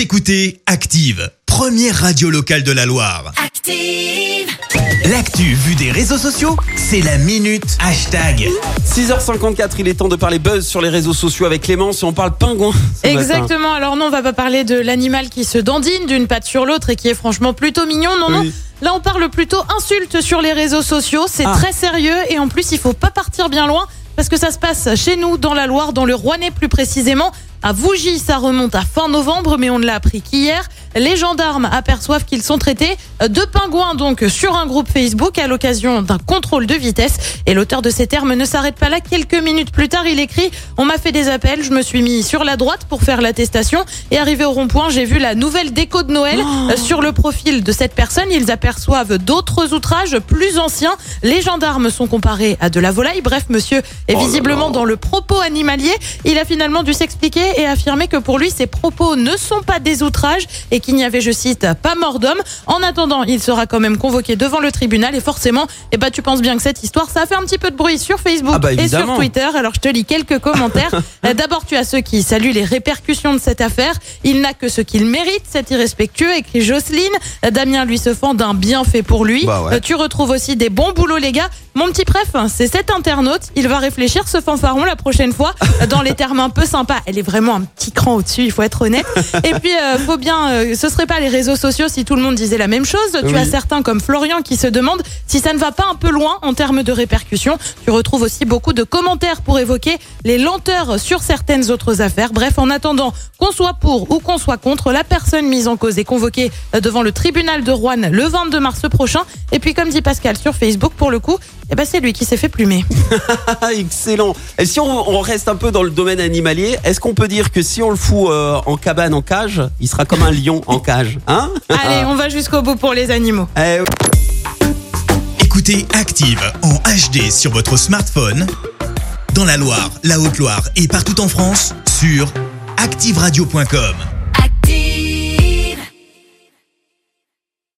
Vous écoutez Active, première radio locale de la Loire. Active. L'actu vue des réseaux sociaux, c'est la minute hashtag. 6h54, il est temps de parler buzz sur les réseaux sociaux avec Clémence et on parle pingouin. ce matin. Exactement. Alors non, on va pas parler de l'animal qui se dandine d'une patte sur l'autre et qui est franchement plutôt mignon. Non, non. Oui. Là, on parle plutôt insulte sur les réseaux sociaux. C'est Ah. très sérieux et en plus, il faut pas partir bien loin parce que ça se passe chez nous, dans la Loire, dans le Rouennais plus précisément. À Vougy, ça remonte à fin novembre, mais on ne l'a appris qu'hier. Les gendarmes aperçoivent qu'ils sont traités de pingouins donc sur un groupe Facebook à l'occasion d'un contrôle de vitesse. Et l'auteur de ces termes ne s'arrête pas là. Quelques minutes plus tard, il écrit On m'a fait des appels, je me suis mis sur la droite pour faire l'attestation. Et arrivé au rond-point, j'ai vu la nouvelle déco de Noël euh, sur le profil de cette personne. Ils aperçoivent d'autres outrages plus anciens. Les gendarmes sont comparés à de la volaille. Bref, monsieur est Oh visiblement là. dans le propos animalier. Il a finalement dû s'expliquer et affirmer que pour lui, ces propos ne sont pas des outrages et qu'il n'y avait, je cite, pas mort d'homme. En attendant, il sera quand même convoqué devant le tribunal et forcément, eh ben, tu penses bien que cette histoire, ça a fait un petit peu de bruit sur Facebook Ah bah, et sur. Twitter. Alors, je te lis quelques commentaires. Euh, D'abord, tu as ceux qui saluent les répercussions de cette affaire. Il n'a que ce qu'il mérite, cet irrespectueux, écrit Jocelyne. Euh, Damien lui se fend d'un bienfait pour lui. Bah ouais. Euh, tu retrouves aussi des bons boulots, les gars. Mon petit préf, c'est cet internaute. Il va réfléchir ce fanfaron la prochaine fois dans les termes un peu sympas. Elle est vraiment un petit cran au-dessus, il faut être honnête. Et puis, euh, faut bien, euh, ce serait pas les réseaux sociaux si tout le monde disait la même chose. Tu Oui. as certains comme Florian qui se demandent si ça ne va pas un peu loin en termes de répercussions. Tu retrouves aussi beaucoup de commentaires pour évoquer les lenteurs sur certaines autres affaires. Bref, en attendant qu'on soit pour ou qu'on soit contre, la personne mise en cause est convoquée devant le tribunal de Rouen le 22 mars prochain. Et puis, comme dit Pascal sur Facebook, pour le coup, eh ben, c'est lui qui s'est fait plumer. Excellent. Et si on, on reste un peu dans le domaine animalier, est-ce qu'on peut dire que si on le fout euh, en cabane, en cage, il sera comme un lion en cage Hein Allez, on va jusqu'au bout pour les animaux. Eh, Écoutez Active en HD sur votre smartphone, dans la Loire, la Haute-Loire et partout en France, sur activeradio.com.